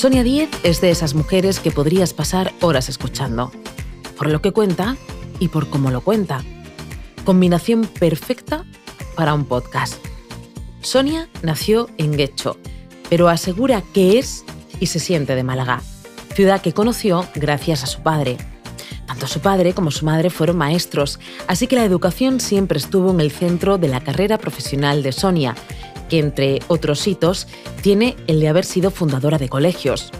Sonia Díez es de esas mujeres que podrías pasar horas escuchando, por lo que cuenta y por cómo lo cuenta. Combinación perfecta para un podcast. Sonia nació en Guecho, pero asegura que es y se siente de Málaga, ciudad que conoció gracias a su padre. Tanto su padre como su madre fueron maestros, así que la educación siempre estuvo en el centro de la carrera profesional de Sonia que entre otros hitos tiene el de haber sido fundadora de colegios.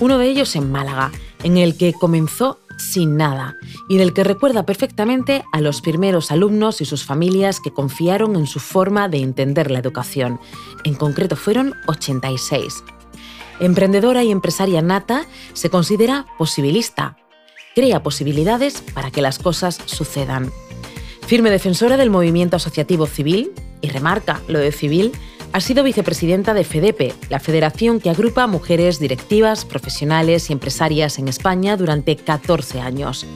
Uno de ellos en Málaga, en el que comenzó sin nada y en el que recuerda perfectamente a los primeros alumnos y sus familias que confiaron en su forma de entender la educación. En concreto fueron 86. Emprendedora y empresaria nata, se considera posibilista. Crea posibilidades para que las cosas sucedan. Firme defensora del movimiento asociativo civil, y remarca lo de civil, ha sido vicepresidenta de FEDEPE, la federación que agrupa a mujeres directivas, profesionales y empresarias en España durante 14 años.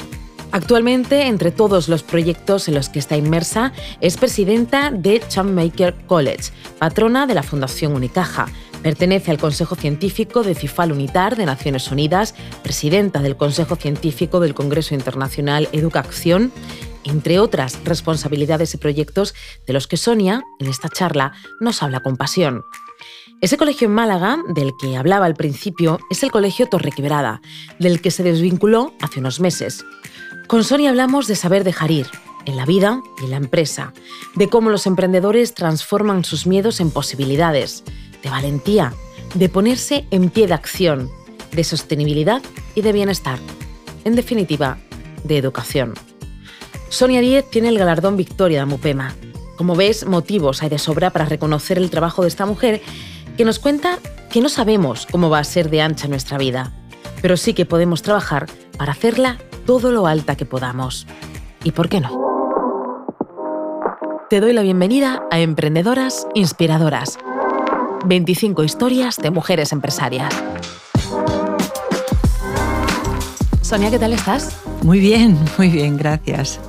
Actualmente, entre todos los proyectos en los que está inmersa, es presidenta de Champmaker College, patrona de la Fundación Unicaja. Pertenece al Consejo Científico de CIFAL Unitar de Naciones Unidas, presidenta del Consejo Científico del Congreso Internacional Educación entre otras responsabilidades y proyectos de los que Sonia, en esta charla, nos habla con pasión. Ese colegio en Málaga, del que hablaba al principio, es el Colegio Torrequebrada, del que se desvinculó hace unos meses. Con Sonia hablamos de saber dejar ir, en la vida y en la empresa, de cómo los emprendedores transforman sus miedos en posibilidades, de valentía, de ponerse en pie de acción, de sostenibilidad y de bienestar. En definitiva, de educación. Sonia Díez tiene el galardón Victoria de Mupema. Como ves, motivos hay de sobra para reconocer el trabajo de esta mujer que nos cuenta que no sabemos cómo va a ser de ancha nuestra vida, pero sí que podemos trabajar para hacerla todo lo alta que podamos. ¿Y por qué no? Te doy la bienvenida a Emprendedoras Inspiradoras. 25 historias de mujeres empresarias. Sonia, ¿qué tal estás? Muy bien, muy bien, gracias.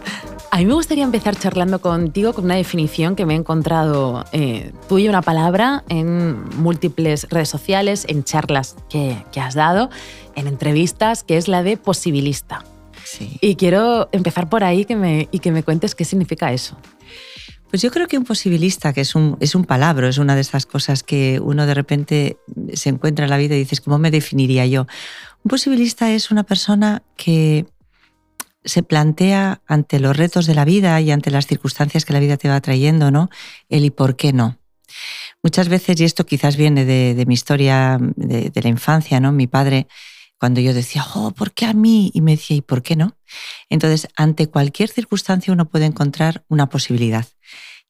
A mí me gustaría empezar charlando contigo con una definición que me he encontrado eh, tuya, una palabra, en múltiples redes sociales, en charlas que, has dado, en entrevistas, que es la de posibilista. Sí. Y quiero empezar por ahí que me, y que me cuentes qué significa eso. Pues yo creo que un posibilista, que es un, es un palabra, es una de esas cosas que uno de repente se encuentra en la vida y dices, ¿cómo me definiría yo? Un posibilista es una persona que se plantea ante los retos de la vida y ante las circunstancias que la vida te va trayendo, ¿no? El y por qué no. Muchas veces, y esto quizás viene de, mi historia de, la infancia, ¿no? Mi padre, cuando yo decía, oh, ¿por qué a mí? Y me decía, ¿y por qué no? Entonces, ante cualquier circunstancia uno puede encontrar una posibilidad.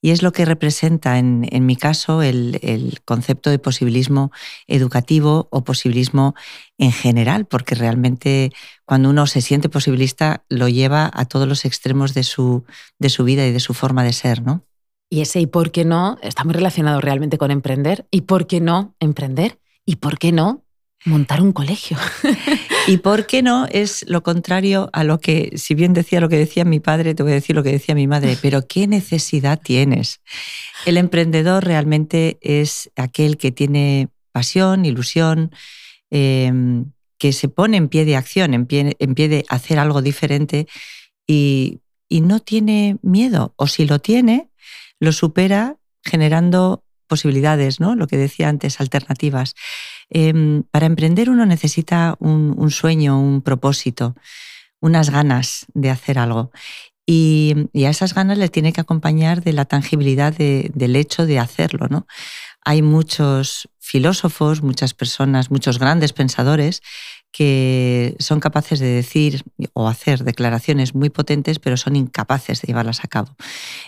Y es lo que representa, en, mi caso, el, concepto de posibilismo educativo o posibilismo en general, porque realmente cuando uno se siente posibilista lo lleva a todos los extremos de su, de su vida y de su forma de ser, ¿no? Y ese y por qué no está muy relacionado realmente con emprender. ¿Y por qué no emprender? ¿Y por qué no montar un colegio? ¿Y por qué no? Es lo contrario a lo que, si bien decía lo que decía mi padre, te voy a decir lo que decía mi madre, pero ¿qué necesidad tienes? El emprendedor realmente es aquel que tiene pasión, ilusión, em, que se pone en pie de acción, en pie, en pie de hacer algo diferente y, y no tiene miedo, o si lo tiene, lo supera generando posibilidades, ¿no? Lo que decía antes, alternativas. Em, para emprender uno necesita un, sueño, un propósito, unas ganas de hacer algo. Y, a esas ganas le tiene que acompañar de la tangibilidad del hecho de hacerlo. ¿no? Hay muchos filósofos, muchas personas, muchos grandes pensadores que son capaces de decir o hacer declaraciones muy potentes, pero son incapaces de llevarlas a cabo.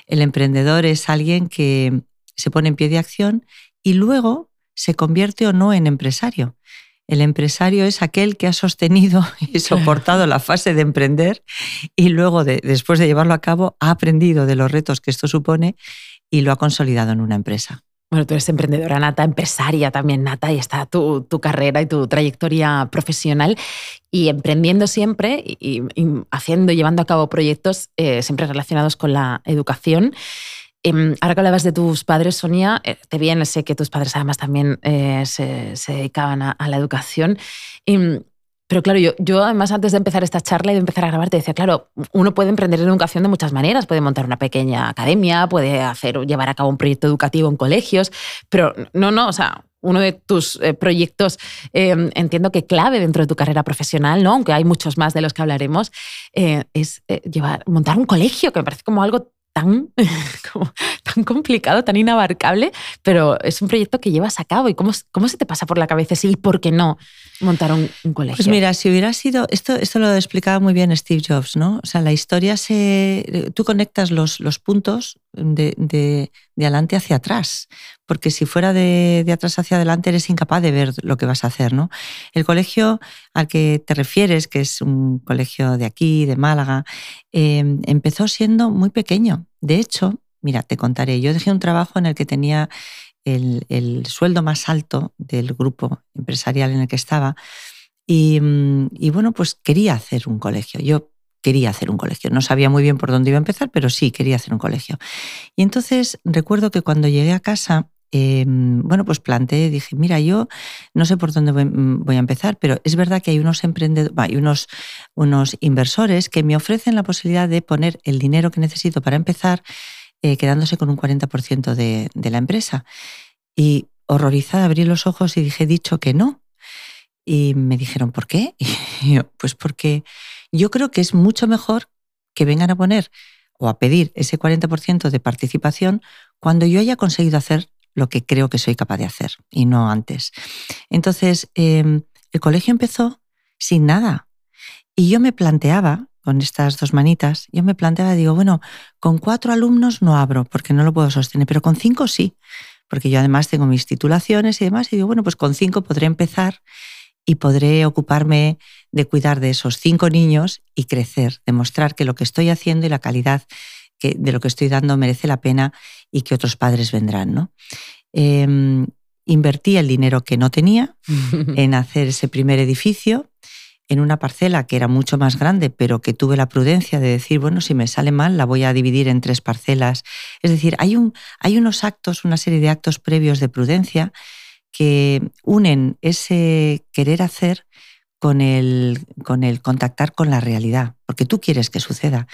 El emprendedor es alguien que se pone en pie de acción y luego se convierte o no en empresario. El empresario es aquel que ha sostenido y soportado la fase de emprender y luego, después de llevarlo a cabo, ha aprendido de los retos que esto supone y lo ha consolidado en una empresa. Bueno, tú eres emprendedora nata, empresaria también nata, y está tu, carrera y tu trayectoria profesional. Y emprendiendo siempre y, haciendo, llevando a cabo proyectos eh, siempre relacionados con la educación. Em, ahora que hablabas de tus padres, Sonia, eh, te viene, sé que tus padres además también eh, se, dedicaban a, la educación. Em, pero claro, yo, además antes de empezar esta charla y de empezar a grabar te decía, claro, uno puede emprender en educación de muchas maneras, puede montar una pequeña academia, puede hacer llevar a cabo un proyecto educativo en colegios, pero no, no, o sea, uno de tus eh, proyectos, em, entiendo que clave dentro de tu carrera profesional, ¿no? aunque hay muchos más de los que hablaremos, es llevar, montar un colegio, que me parece como algo tan, complicado, tan inabarcable, pero es un proyecto que llevas a cabo. ¿Y cómo, cómo se te pasa por la cabeza sí y por qué no montar un, colegio? Pues mira, si hubiera sido, esto, esto lo explicaba muy bien Steve Jobs, ¿no? O sea, la historia se, tú conectas los, los puntos de, de, de adelante hacia atrás, porque si fuera de, de, atrás hacia adelante eres incapaz de ver lo que vas a hacer, ¿no? El colegio al que te refieres, que es un colegio de aquí, de Málaga, em, empezó siendo muy pequeño. De hecho, mira, te contaré, yo dejé un trabajo en el que tenía el, el sueldo más alto del grupo empresarial en el que estaba y, mm, y bueno, pues quería hacer un colegio. Yo quería hacer un colegio. No sabía muy bien por dónde iba a empezar, pero sí quería hacer un colegio. Y entonces recuerdo que cuando llegué a casa, em, bueno, pues planteé, dije, mira, yo no sé por dónde mm, voy, a empezar, pero es verdad que hay unos emprendedores, hay unos inversores que me ofrecen la posibilidad de poner el dinero que necesito para empezar, eh, quedándose con un 40% de, de la empresa. Y horrorizada abrí los ojos y dije, dicho que no. Y me dijeron, ¿por qué? Pues porque yo creo que es mucho mejor que vengan a poner o a pedir ese 40% de participación cuando yo haya conseguido hacer lo que creo que soy capaz de hacer y no antes. Entonces, em, el colegio empezó sin nada y yo me planteaba, con estas dos manitas, yo me planteaba, digo, bueno, con cuatro alumnos no abro porque no lo puedo sostener, pero con cinco sí, porque yo además tengo mis titulaciones y demás, y digo, bueno, pues con cinco podré empezar y podré ocuparme de cuidar de esos cinco niños y crecer, demostrar que lo que estoy haciendo y la calidad que, de lo que estoy dando merece la pena y que otros padres vendrán. ¿no? Em, invertí el dinero que no tenía en hacer ese primer edificio en una parcela que era mucho más grande, pero que tuve la prudencia de decir, bueno, si me sale mal, la voy a dividir en tres parcelas. Es decir, hay, un, hay unos actos, una serie de actos previos de prudencia que unen ese querer hacer con el, con el contactar con la realidad, porque tú quieres que suceda.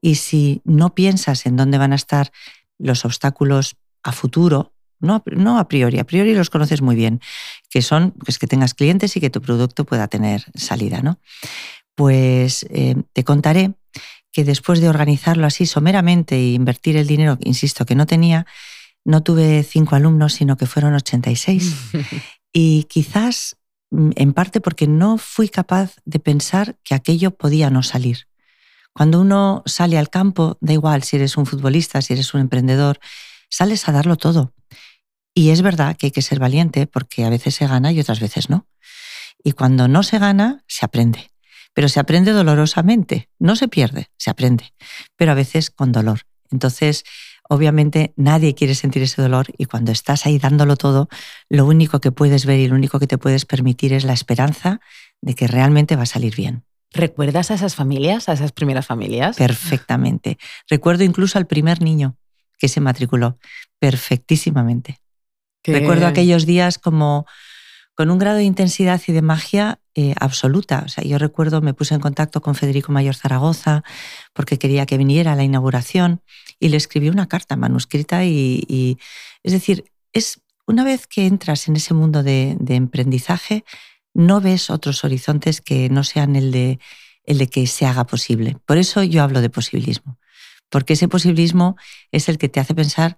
Y si no piensas en dónde van a estar los obstáculos a futuro, no, no a priori, a priori los conoces muy bien, que son pues, que tengas clientes y que tu producto pueda tener salida. ¿no? Pues eh, te contaré que después de organizarlo así someramente e invertir el dinero, insisto, que no tenía, no tuve cinco alumnos, sino que fueron 86. y quizás mm, en parte porque no fui capaz de pensar que aquello podía no salir. Cuando uno sale al campo, da igual si eres un futbolista, si eres un emprendedor, sales a darlo todo. Y es verdad que hay que ser valiente porque a veces se gana y otras veces no. Y cuando no se gana, se aprende. Pero se aprende dolorosamente. No se pierde, se aprende. Pero a veces con dolor. Entonces, obviamente nadie quiere sentir ese dolor y cuando estás ahí dándolo todo, lo único que puedes ver y lo único que te puedes permitir es la esperanza de que realmente va a salir bien. ¿Recuerdas a esas familias, a esas primeras familias? Perfectamente. Recuerdo incluso al primer niño que se matriculó, perfectísimamente. Recuerdo aquellos días como con un grado de intensidad y de magia eh, absoluta. O sea, yo recuerdo, me puse en contacto con Federico Mayor Zaragoza porque quería que viniera a la inauguración y le escribí una carta manuscrita y, es decir, es una vez que entras en ese mundo de, de, emprendizaje, no ves otros horizontes que no sean el de, el de que se haga posible. Por eso yo hablo de posibilismo, porque ese posibilismo es el que te hace pensar,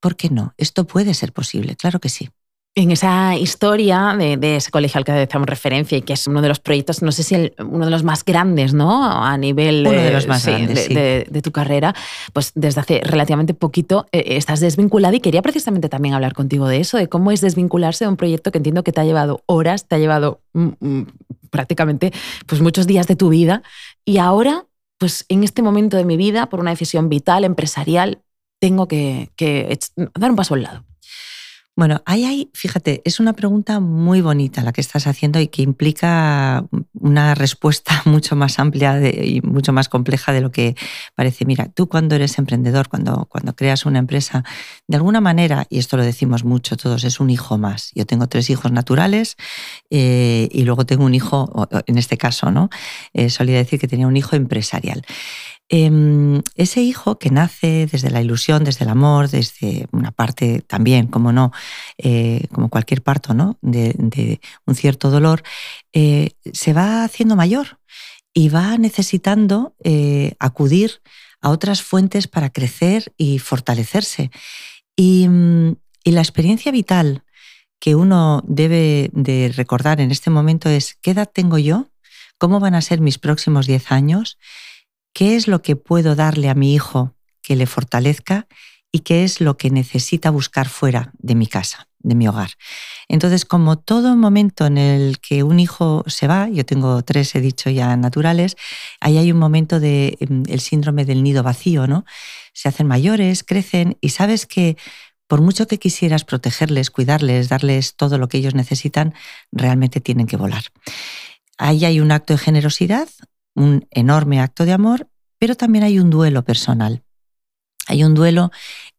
¿por qué no? Esto puede ser posible, claro que sí. En esa historia de, ese colegio al que hacemos referencia y que es uno de los proyectos, no sé si uno de los más grandes, ¿no? A nivel de, los más grandes, de, tu carrera, pues desde hace relativamente poquito eh, estás desvinculada y quería precisamente también hablar contigo de eso, de cómo es desvincularse de un proyecto que entiendo que te ha llevado horas, te ha llevado mm, mm, prácticamente pues muchos días de tu vida y ahora, pues en este momento de mi vida, por una decisión vital, empresarial, tengo que dar un paso al lado. Bueno, ahí hay, fíjate, es una pregunta muy bonita la que estás haciendo y que implica una respuesta mucho más amplia y mucho más compleja de lo que parece. Mira, tú cuando eres emprendedor, cuando, cuando creas una empresa, de alguna manera, y esto lo decimos mucho todos, es un hijo más. Yo tengo tres hijos naturales eh, y luego tengo un hijo, en este caso, ¿no? Eh, solía decir que tenía un hijo empresarial. Em, ese hijo que nace desde la ilusión, desde el amor, desde una parte también, como no, eh, como cualquier parto, ¿no? De, un cierto dolor, eh, se va haciendo mayor y va necesitando eh, acudir a otras fuentes para crecer y fortalecerse. Y, mm, y la experiencia vital que uno debe de recordar en este momento es qué edad tengo yo, cómo van a ser mis próximos 10 años qué es lo que puedo darle a mi hijo que le fortalezca y qué es lo que necesita buscar fuera de mi casa, de mi hogar. Entonces, como todo momento en el que un hijo se va, yo tengo tres, he dicho ya naturales, ahí hay un momento del de, em, síndrome del nido vacío, ¿no? Se hacen mayores, crecen y sabes que por mucho que quisieras protegerles, cuidarles, darles todo lo que ellos necesitan, realmente tienen que volar. Ahí hay un acto de generosidad, un enorme acto de amor, pero también hay un duelo personal. Hay un duelo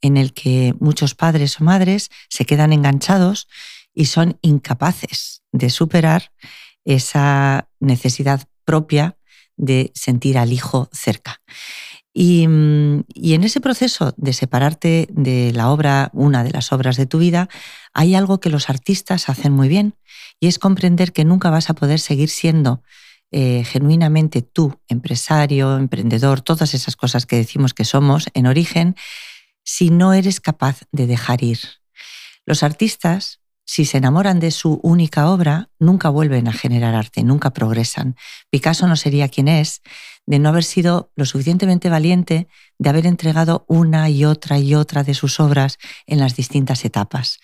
en el que muchos padres o madres se quedan enganchados y son incapaces de superar esa necesidad propia de sentir al hijo cerca. Y, y, en ese proceso de separarte de la obra, una de las obras de tu vida, hay algo que los artistas hacen muy bien y es comprender que nunca vas a poder seguir siendo eh, genuinamente tú, empresario, emprendedor, todas esas cosas que decimos que somos en origen, si no eres capaz de dejar ir. Los artistas, si se enamoran de su única obra, nunca vuelven a generar arte, nunca progresan. Picasso no sería quien es de no haber sido lo suficientemente valiente de haber entregado una y otra y otra de sus obras en las distintas etapas.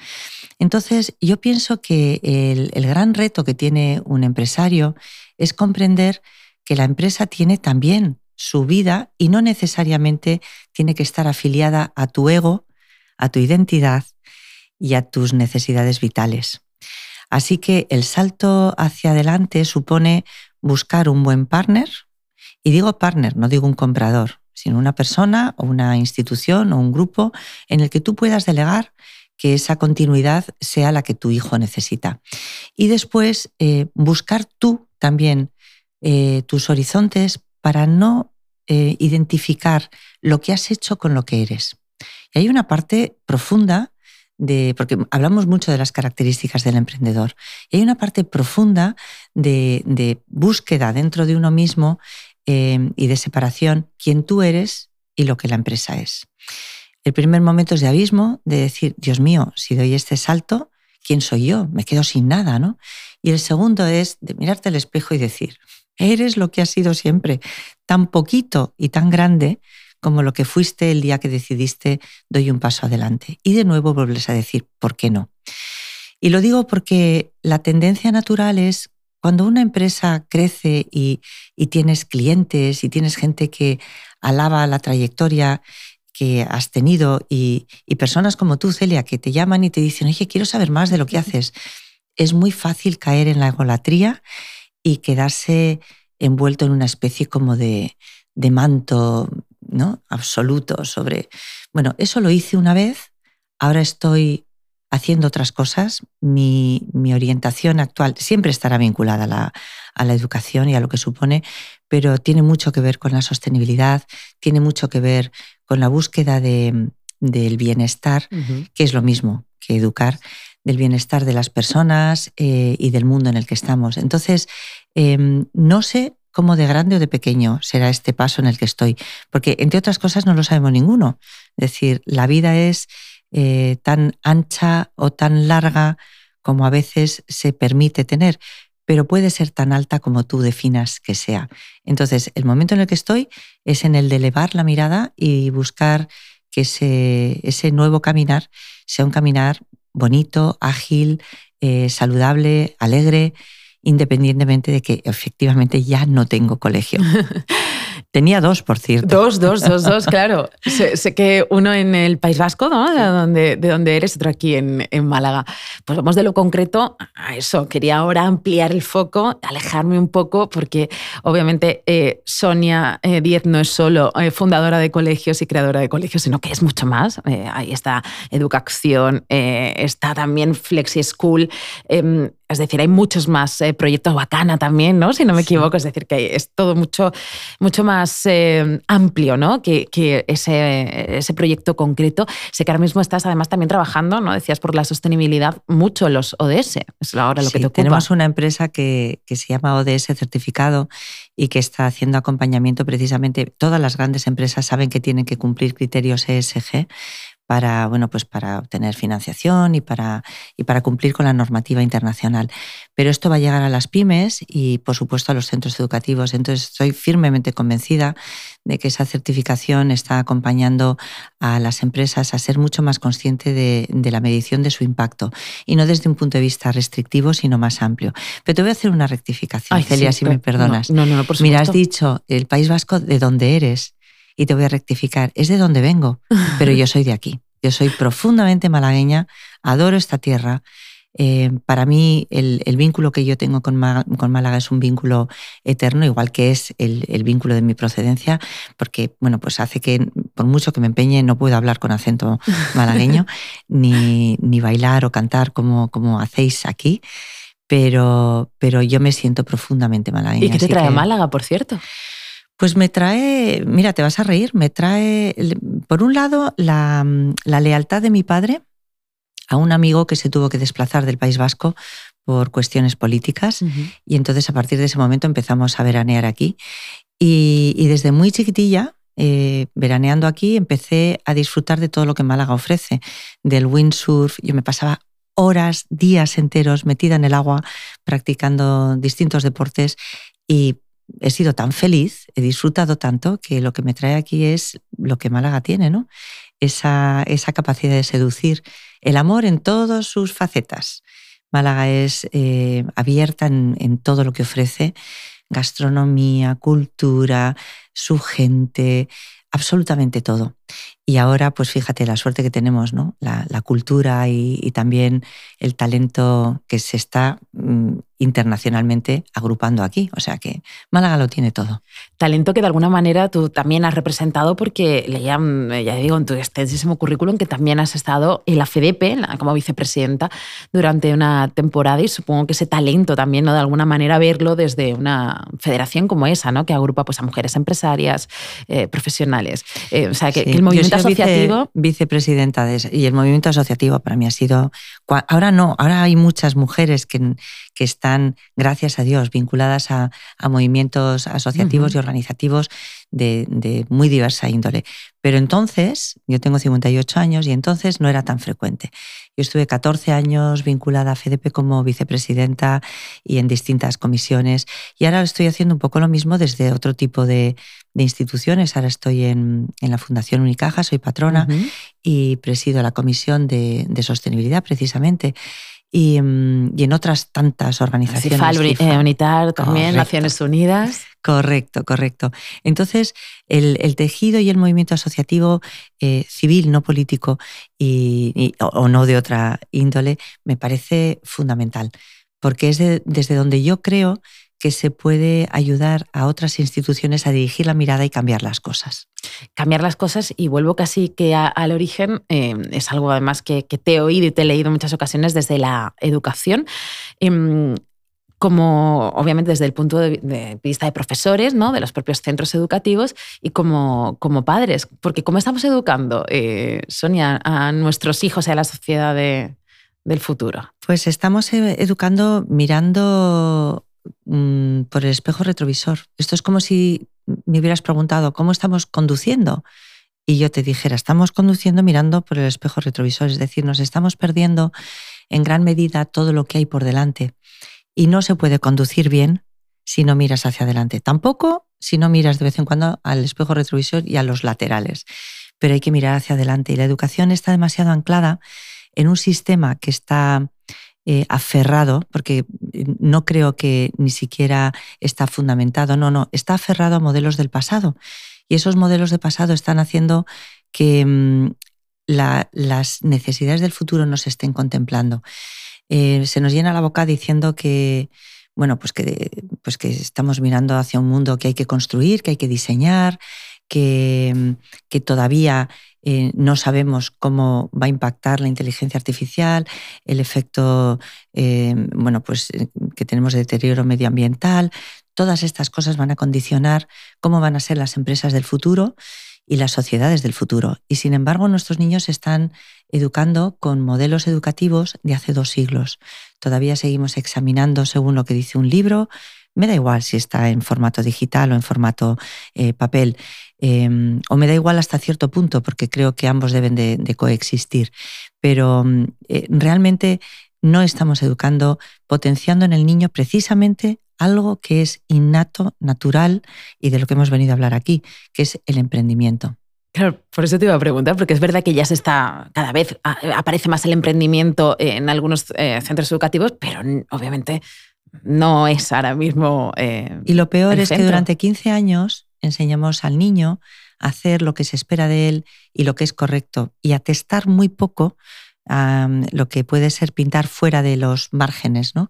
Entonces, yo pienso que el, gran reto que tiene un empresario es comprender que la empresa tiene también su vida y no necesariamente tiene que estar afiliada a tu ego, a tu identidad y a tus necesidades vitales. Así que el salto hacia adelante supone buscar un buen partner, y digo partner, no digo un comprador, sino una persona o una institución o un grupo en el que tú puedas delegar que esa continuidad sea la que tu hijo necesita. Y después eh, buscar tú también eh, tus horizontes para no eh, identificar lo que has hecho con lo que eres. Y hay una parte profunda porque hablamos mucho de las características del emprendedor, y hay una parte profunda de, búsqueda dentro de uno mismo eh, y de separación, quién tú eres y lo que la empresa es. El primer momento es de abismo, de decir, Dios mío, si doy este salto, ¿quién soy yo? Me quedo sin nada, ¿no? Y el segundo es de mirarte al espejo y decir, eres lo que has sido siempre, tan poquito y tan grande como lo que fuiste el día que decidiste doy un paso adelante. Y de nuevo vuelves a decir, ¿por qué no? Y lo digo porque la tendencia natural es cuando una empresa crece y, y tienes clientes y tienes gente que alaba la trayectoria que has tenido y, y, personas como tú, Celia, que te llaman y te dicen, oye, quiero saber más de lo que haces es muy fácil caer en la egolatría y quedarse envuelto en una especie como de, manto ¿no? absoluto sobre... Bueno, eso lo hice una vez, ahora estoy haciendo otras cosas. Mi, orientación actual siempre estará vinculada a la, a la, educación y a lo que supone, pero tiene mucho que ver con la sostenibilidad, tiene mucho que ver con la búsqueda de, del bienestar, que es lo mismo que educar, del bienestar de las personas eh, y del mundo en el que estamos. Entonces, em, no sé cómo de grande o de pequeño será este paso en el que estoy, porque entre otras cosas no lo sabemos ninguno. Es decir, la vida es eh, tan ancha o tan larga como a veces se permite tener, pero puede ser tan alta como tú definas que sea. Entonces, el momento en el que estoy es en el de elevar la mirada y buscar que ese, nuevo caminar sea un caminar bonito, ágil, eh, saludable, alegre, independientemente de que efectivamente ya no tengo colegio. Tenía dos, por cierto. Dos, dos, dos, dos, claro. sé, que uno en el País Vasco, ¿no? De donde, de donde eres, otro aquí en, en, Málaga. Pues vamos de lo concreto a eso. Quería ahora ampliar el foco, alejarme un poco, porque obviamente eh, Sonia eh, Diez no es solo eh, fundadora de colegios y creadora de colegios, sino que es mucho más. ahí está Educación, está también Flexi School. Es decir, hay muchos más eh, proyectos bacana también, ¿no? Si no me equivoco, es decir, que es todo mucho, mucho más eh, amplio, ¿no? Que, ese, ese, proyecto concreto. Sé que ahora mismo estás además también trabajando, ¿no? Decías por la sostenibilidad mucho los ODS. Es ahora lo que te ocupa. Tenemos una empresa que, que se llama ODS Certificado y que está haciendo acompañamiento precisamente. Todas las grandes empresas saben que tienen que cumplir criterios ESG para, bueno, pues para obtener financiación y para, y para cumplir con la normativa internacional. Pero esto va a llegar a las pymes y, por supuesto, a los centros educativos. Entonces, estoy firmemente convencida de que esa certificación está acompañando a las empresas a ser mucho más consciente de, la medición de su impacto y no desde un punto de vista restrictivo, sino más amplio. Pero te voy a hacer una rectificación, Celia, si me perdonas. No, no, no, por Mira, has dicho el País Vasco de dónde eres y te voy a rectificar, es de donde vengo, pero yo soy de aquí. Yo soy profundamente malagueña, adoro esta tierra. Eh, para mí el, vínculo que yo tengo con, Málaga es un vínculo eterno, igual que es el, vínculo de mi procedencia, porque bueno, pues hace que por mucho que me empeñe no puedo hablar con acento malagueño, ni, ni, bailar o cantar como, como hacéis aquí. Pero, pero yo me siento profundamente malagueña. ¿Y qué te trae Málaga, por cierto? Pues me trae, mira, te vas a reír, me trae, por un lado, la, lealtad de mi padre a un amigo que se tuvo que desplazar del País Vasco por cuestiones políticas. Y entonces a partir de ese momento empezamos a veranear aquí. Y, desde muy chiquitilla, eh, veraneando aquí, empecé a disfrutar de todo lo que Málaga ofrece, del windsurf, yo me pasaba horas, días enteros metida en el agua practicando distintos deportes. Y he sido tan feliz, he disfrutado tanto, que lo que me trae aquí es lo que Málaga tiene, ¿no? Esa, esa capacidad de seducir, el amor en todas sus facetas. Málaga es eh, abierta en, todo lo que ofrece, gastronomía, cultura, su gente, absolutamente todo. Y ahora, pues fíjate la suerte que tenemos, ¿no? La, cultura y, también el talento que se está mm, internacionalmente agrupando aquí. O sea que Málaga lo tiene todo. Talento que de alguna manera tú también has representado porque leía, ya digo, en tu extensísimo currículum que también has estado en la FEDEPE como vicepresidenta durante una temporada y supongo que ese talento también, ¿no? De alguna manera verlo desde una federación como esa, ¿no? Que agrupa pues, a mujeres empresarias, eh, profesionales. Eh, o sea, que, el movimiento asociativo... vicepresidenta de eso, y el movimiento asociativo para mí ha sido... Ahora no, ahora hay muchas mujeres que, que están, gracias a Dios, vinculadas a, movimientos asociativos y organizativos de, muy diversa índole. Pero entonces, yo tengo 58 años y entonces no era tan frecuente. Yo estuve 14 años vinculada a FEDEP como vicepresidenta y en distintas comisiones y ahora estoy haciendo un poco lo mismo desde otro tipo de, instituciones. Ahora estoy en, la Fundación Unicaja, soy patrona y presido la comisión de, de sostenibilidad precisamente. Mm, y, en otras tantas organizaciones. CIFAL, eh, UNITAR también, Naciones Unidas. Correcto, correcto. Entonces, el, tejido y el movimiento asociativo eh, civil, no político y, o, no de otra índole, me parece fundamental, porque es desde donde yo creo que se puede ayudar a otras instituciones a dirigir la mirada y cambiar las cosas. Cambiar las cosas y vuelvo casi que al origen, eh, es algo además que, te he oído y te he leído en muchas ocasiones desde la educación. Em, como obviamente desde el punto de, vista de profesores, ¿no? de los propios centros educativos y como, como padres. Porque ¿cómo estamos educando, eh, Sonia, a nuestros hijos y a la sociedad del futuro? Pues estamos eh, educando mirando Mm, por el espejo retrovisor. Esto es como si me hubieras preguntado, ¿cómo estamos conduciendo? Y yo te dijera, estamos conduciendo mirando por el espejo retrovisor, es decir, nos estamos perdiendo en gran medida todo lo que hay por delante. Y no se puede conducir bien si no miras hacia adelante. Tampoco si no miras de vez en cuando al espejo retrovisor y a los laterales. Pero hay que mirar hacia adelante. Y la educación está demasiado anclada en un sistema que está eh, aferrado, porque no creo que ni siquiera está fundamentado, no, no, está aferrado a modelos del pasado. Y esos modelos de pasado están haciendo que mm, las necesidades del futuro no se estén contemplando. Eh, se nos llena la boca diciendo que, bueno, pues que, pues que estamos mirando hacia un mundo que hay que construir, que hay que diseñar, que, mm, que todavía eh, no sabemos cómo va a impactar la inteligencia artificial, el efecto eh, bueno, pues, que tenemos de deterioro medioambiental. Todas estas cosas van a condicionar cómo van a ser las empresas del futuro y las sociedades del futuro. Y sin embargo, nuestros niños están educando con modelos educativos de hace dos siglos. Todavía seguimos examinando según lo que dice un libro. Me da igual si está en formato digital o en formato eh, papel. Em, o me da igual hasta cierto punto, porque creo que ambos deben de, coexistir. Pero mm, eh, realmente no estamos educando, potenciando en el niño precisamente algo que es innato, natural y de lo que hemos venido a hablar aquí, que es el emprendimiento. Claro, por eso te iba a preguntar, porque es verdad que ya se está, cada vez aparece más el emprendimiento en algunos eh, centros educativos, pero obviamente no es ahora mismo. Eh, y lo peor es que durante 15 años enseñamos al niño a hacer lo que se espera de él y lo que es correcto y a testar muy poco lo que puede ser pintar fuera de los márgenes, ¿no?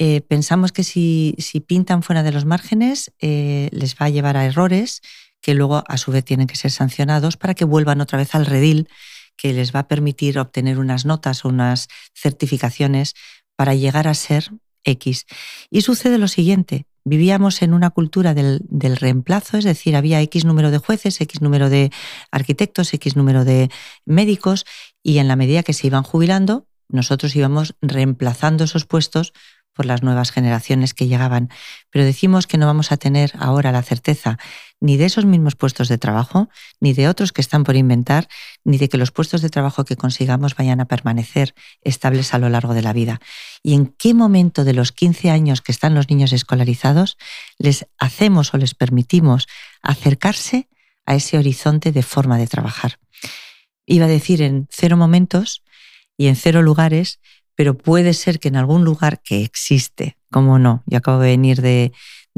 Eh, pensamos que si, pintan fuera de los márgenes eh, les va a llevar a errores que luego a su vez tienen que ser sancionados para que vuelvan otra vez al redil que les va a permitir obtener unas notas o unas certificaciones para llegar a ser X. Y sucede lo siguiente, vivíamos en una cultura del, del, reemplazo, es decir, había X número de jueces, X número de arquitectos, X número de médicos, y en la medida que se iban jubilando, nosotros íbamos reemplazando esos puestos por las nuevas generaciones que llegaban. Pero decimos que no vamos a tener ahora la certeza ni de esos mismos puestos de trabajo, ni de otros que están por inventar, ni de que los puestos de trabajo que consigamos vayan a permanecer estables a lo largo de la vida. ¿Y en qué momento de los 15 años que están los niños escolarizados les hacemos o les permitimos acercarse a ese horizonte de forma de trabajar? Iba a decir en cero momentos y en cero lugares, pero puede ser que en algún lugar que existe, como no, yo acabo de venir de,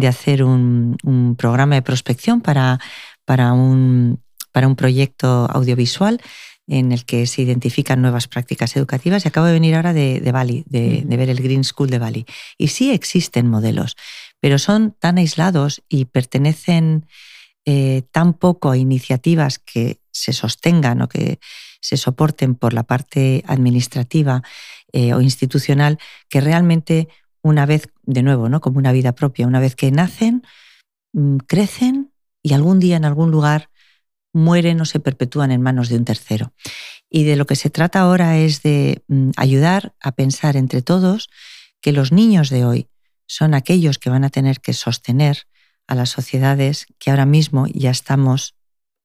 hacer un, programa de prospección para, para, un, para un proyecto audiovisual en el que se identifican nuevas prácticas educativas y acabo de venir ahora de, Bali, de, ver el Green School de Bali. Y sí existen modelos, pero son tan aislados y pertenecen eh, tan poco a iniciativas que se sostengan o que se soporten por la parte administrativa eh, o institucional, que realmente una vez, de nuevo, ¿no? como una vida propia, una vez que nacen, mm, crecen y algún día en algún lugar mueren o se perpetúan en manos de un tercero. Y de lo que se trata ahora es de mm, ayudar a pensar entre todos que los niños de hoy son aquellos que van a tener que sostener a las sociedades que ahora mismo ya estamos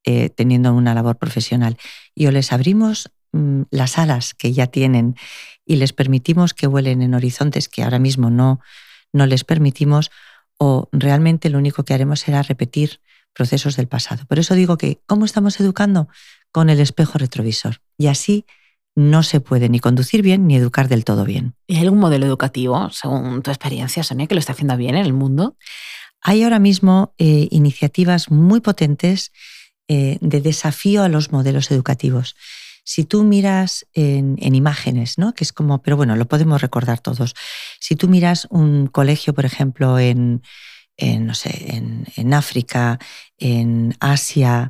eh, teniendo una labor profesional. Y o les abrimos las alas que ya tienen y les permitimos que vuelen en horizontes que ahora mismo no, no les permitimos, o realmente lo único que haremos será repetir procesos del pasado. Por eso digo que, ¿cómo estamos educando? Con el espejo retrovisor. Y así no se puede ni conducir bien ni educar del todo bien. ¿Y hay algún modelo educativo, según tu experiencia, Sonia, que lo está haciendo bien en el mundo? Hay ahora mismo eh, iniciativas muy potentes eh, de desafío a los modelos educativos. Si tú miras en, imágenes, ¿no? que es como, pero bueno, lo podemos recordar todos. Si tú miras un colegio, por ejemplo, en, no sé, en, África, en Asia,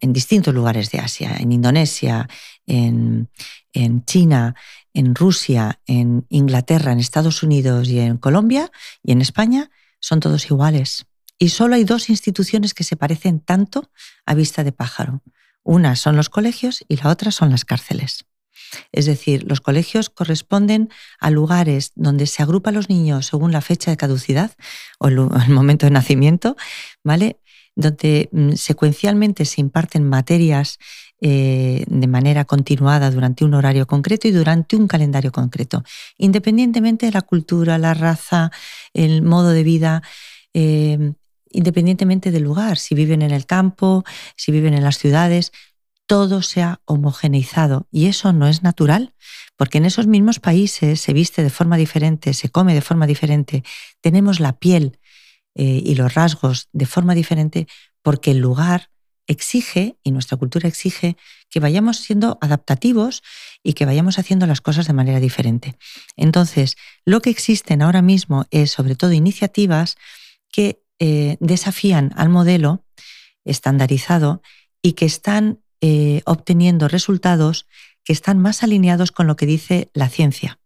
en distintos lugares de Asia, en Indonesia, en, en China, en Rusia, en Inglaterra, en Estados Unidos y en Colombia y en España, son todos iguales. Y solo hay dos instituciones que se parecen tanto a vista de pájaro. Una son los colegios y la otra son las cárceles. Es decir, los colegios corresponden a lugares donde se agrupan los niños según la fecha de caducidad o el, momento de nacimiento, ¿vale? Donde mm, secuencialmente se imparten materias eh, de manera continuada durante un horario concreto y durante un calendario concreto, independientemente de la cultura, la raza, el modo de vida. Eh, independientemente del lugar, si viven en el campo, si viven en las ciudades, todo se ha homogeneizado y eso no es natural, porque en esos mismos países se viste de forma diferente, se come de forma diferente, tenemos la piel eh, y los rasgos de forma diferente porque el lugar exige y nuestra cultura exige que vayamos siendo adaptativos y que vayamos haciendo las cosas de manera diferente. Entonces, lo que existen ahora mismo es sobre todo iniciativas que eh, desafían al modelo estandarizado y que están eh, obteniendo resultados que están más alineados con lo que dice la ciencia.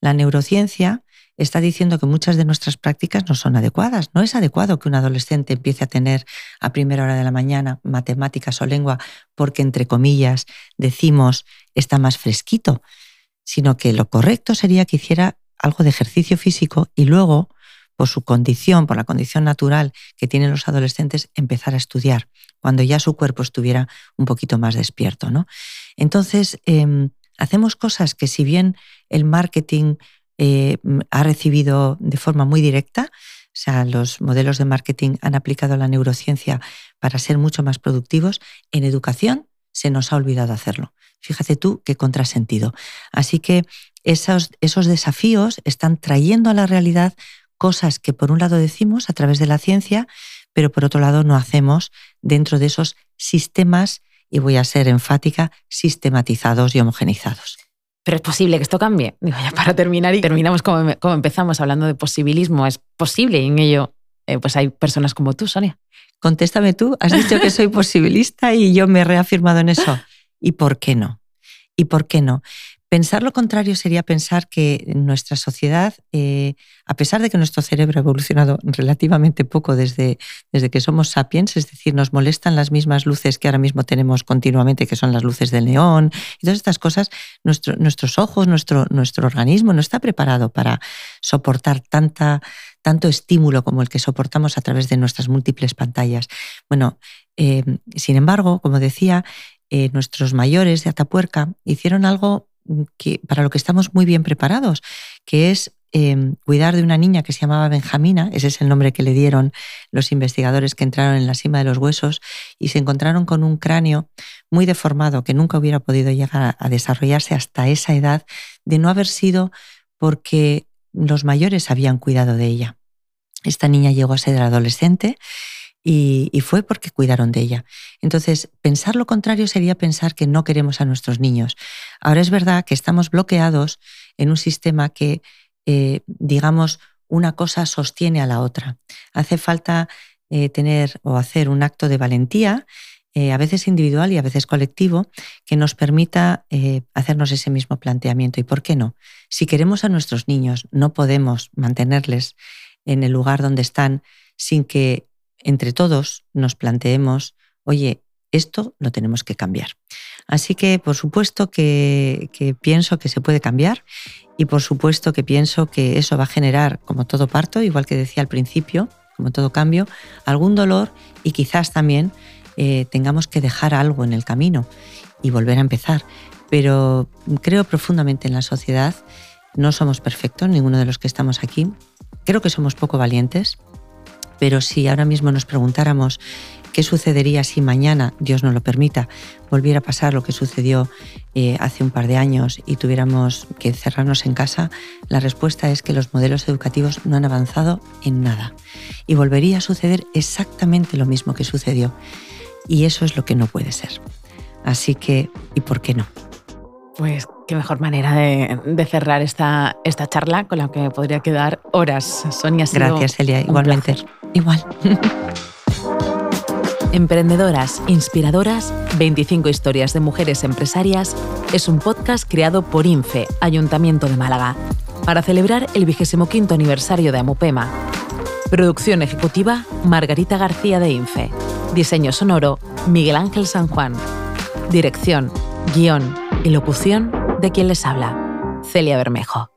La neurociencia está diciendo que muchas de nuestras prácticas no son adecuadas. No es adecuado que un adolescente empiece a tener a primera hora de la mañana matemáticas o lengua porque, entre comillas, decimos está más fresquito, sino que lo correcto sería que hiciera algo de ejercicio físico y luego, por su condición, por la condición natural que tienen los adolescentes, empezar a estudiar cuando ya su cuerpo estuviera un poquito más despierto. ¿no? Entonces, em, hacemos cosas que si bien el marketing eh, ha recibido de forma muy directa. O sea, los modelos de marketing han aplicado la neurociencia para ser mucho más productivos. En educación se nos ha olvidado hacerlo. Fíjate tú qué contrasentido. Así que esos, esos desafíos están trayendo a la realidad cosas que por un lado decimos a través de la ciencia, pero por otro lado no hacemos dentro de esos sistemas, y voy a ser enfática, sistematizados y homogenizados. Pero es posible que esto cambie. Digo, ya para terminar y terminamos como, como empezamos hablando de posibilismo. Es posible y en ello eh, pues hay personas como tú, Sonia. Contéstame tú, has dicho que soy posibilista y yo me he reafirmado en eso. ¿Y por qué no? ¿Y por qué no? Pensar lo contrario sería pensar que nuestra sociedad, eh, a pesar de que nuestro cerebro ha evolucionado relativamente poco desde, desde que somos sapiens, es decir, nos molestan las mismas luces que ahora mismo tenemos continuamente, que son las luces del neón, y todas estas cosas, nuestros ojos, nuestro, nuestro organismo no está preparado para soportar tanta, tanto estímulo como el que soportamos a través de nuestras múltiples pantallas. Bueno, eh, sin embargo, como decía, eh, nuestros mayores de Atapuerca hicieron algo para lo que estamos muy bien preparados, que es em, cuidar de una niña que se llamaba Benjamina, ese es el nombre que le dieron los investigadores que entraron en la cima de los huesos y se encontraron con un cráneo muy deformado que nunca hubiera podido llegar a desarrollarse hasta esa edad de no haber sido porque los mayores habían cuidado de ella. Esta niña llegó a ser adolescente y, fue porque cuidaron de ella. Entonces, pensar lo contrario sería pensar que no queremos a nuestros niños. Ahora es verdad que estamos bloqueados en un sistema que, eh, digamos, una cosa sostiene a la otra. Hace falta eh, tener o hacer un acto de valentía, eh, a veces individual y a veces colectivo, que nos permita hacernos ese mismo planteamiento. ¿Y por qué no? Si queremos a nuestros niños, no podemos mantenerles en el lugar donde están sin que entre todos nos planteemos, oye, esto lo tenemos que cambiar. Así que, por supuesto que, pienso que se puede cambiar y por supuesto que pienso que eso va a generar, como todo parto, igual que decía al principio, como todo cambio, algún dolor y quizás también eh, tengamos que dejar algo en el camino y volver a empezar. Pero creo profundamente en la sociedad, no somos perfectos, ninguno de los que estamos aquí. Creo que somos poco valientes, pero si ahora mismo nos preguntáramos qué sucedería si mañana, Dios no lo permita, volviera a pasar lo que sucedió eh, hace un par de años y tuviéramos que cerrarnos en casa, la respuesta es que los modelos educativos no han avanzado en nada. Y volvería a suceder exactamente lo mismo que sucedió. Y eso es lo que no puede ser. Así que, ¿y por qué no? Pues qué mejor manera de, cerrar esta, esta charla con la que podría quedar horas. Sonia, Gracias, Elia. Igualmente. Igual. Emprendedoras, inspiradoras, 25 historias de mujeres empresarias es un podcast creado por INFE, Ayuntamiento de Málaga, para celebrar el 25 aniversario de Amupema. Producción ejecutiva, Margarita García de INFE. Diseño sonoro, Miguel Ángel San Juan. Dirección, guion y locución de quien les habla, Celia Bermejo.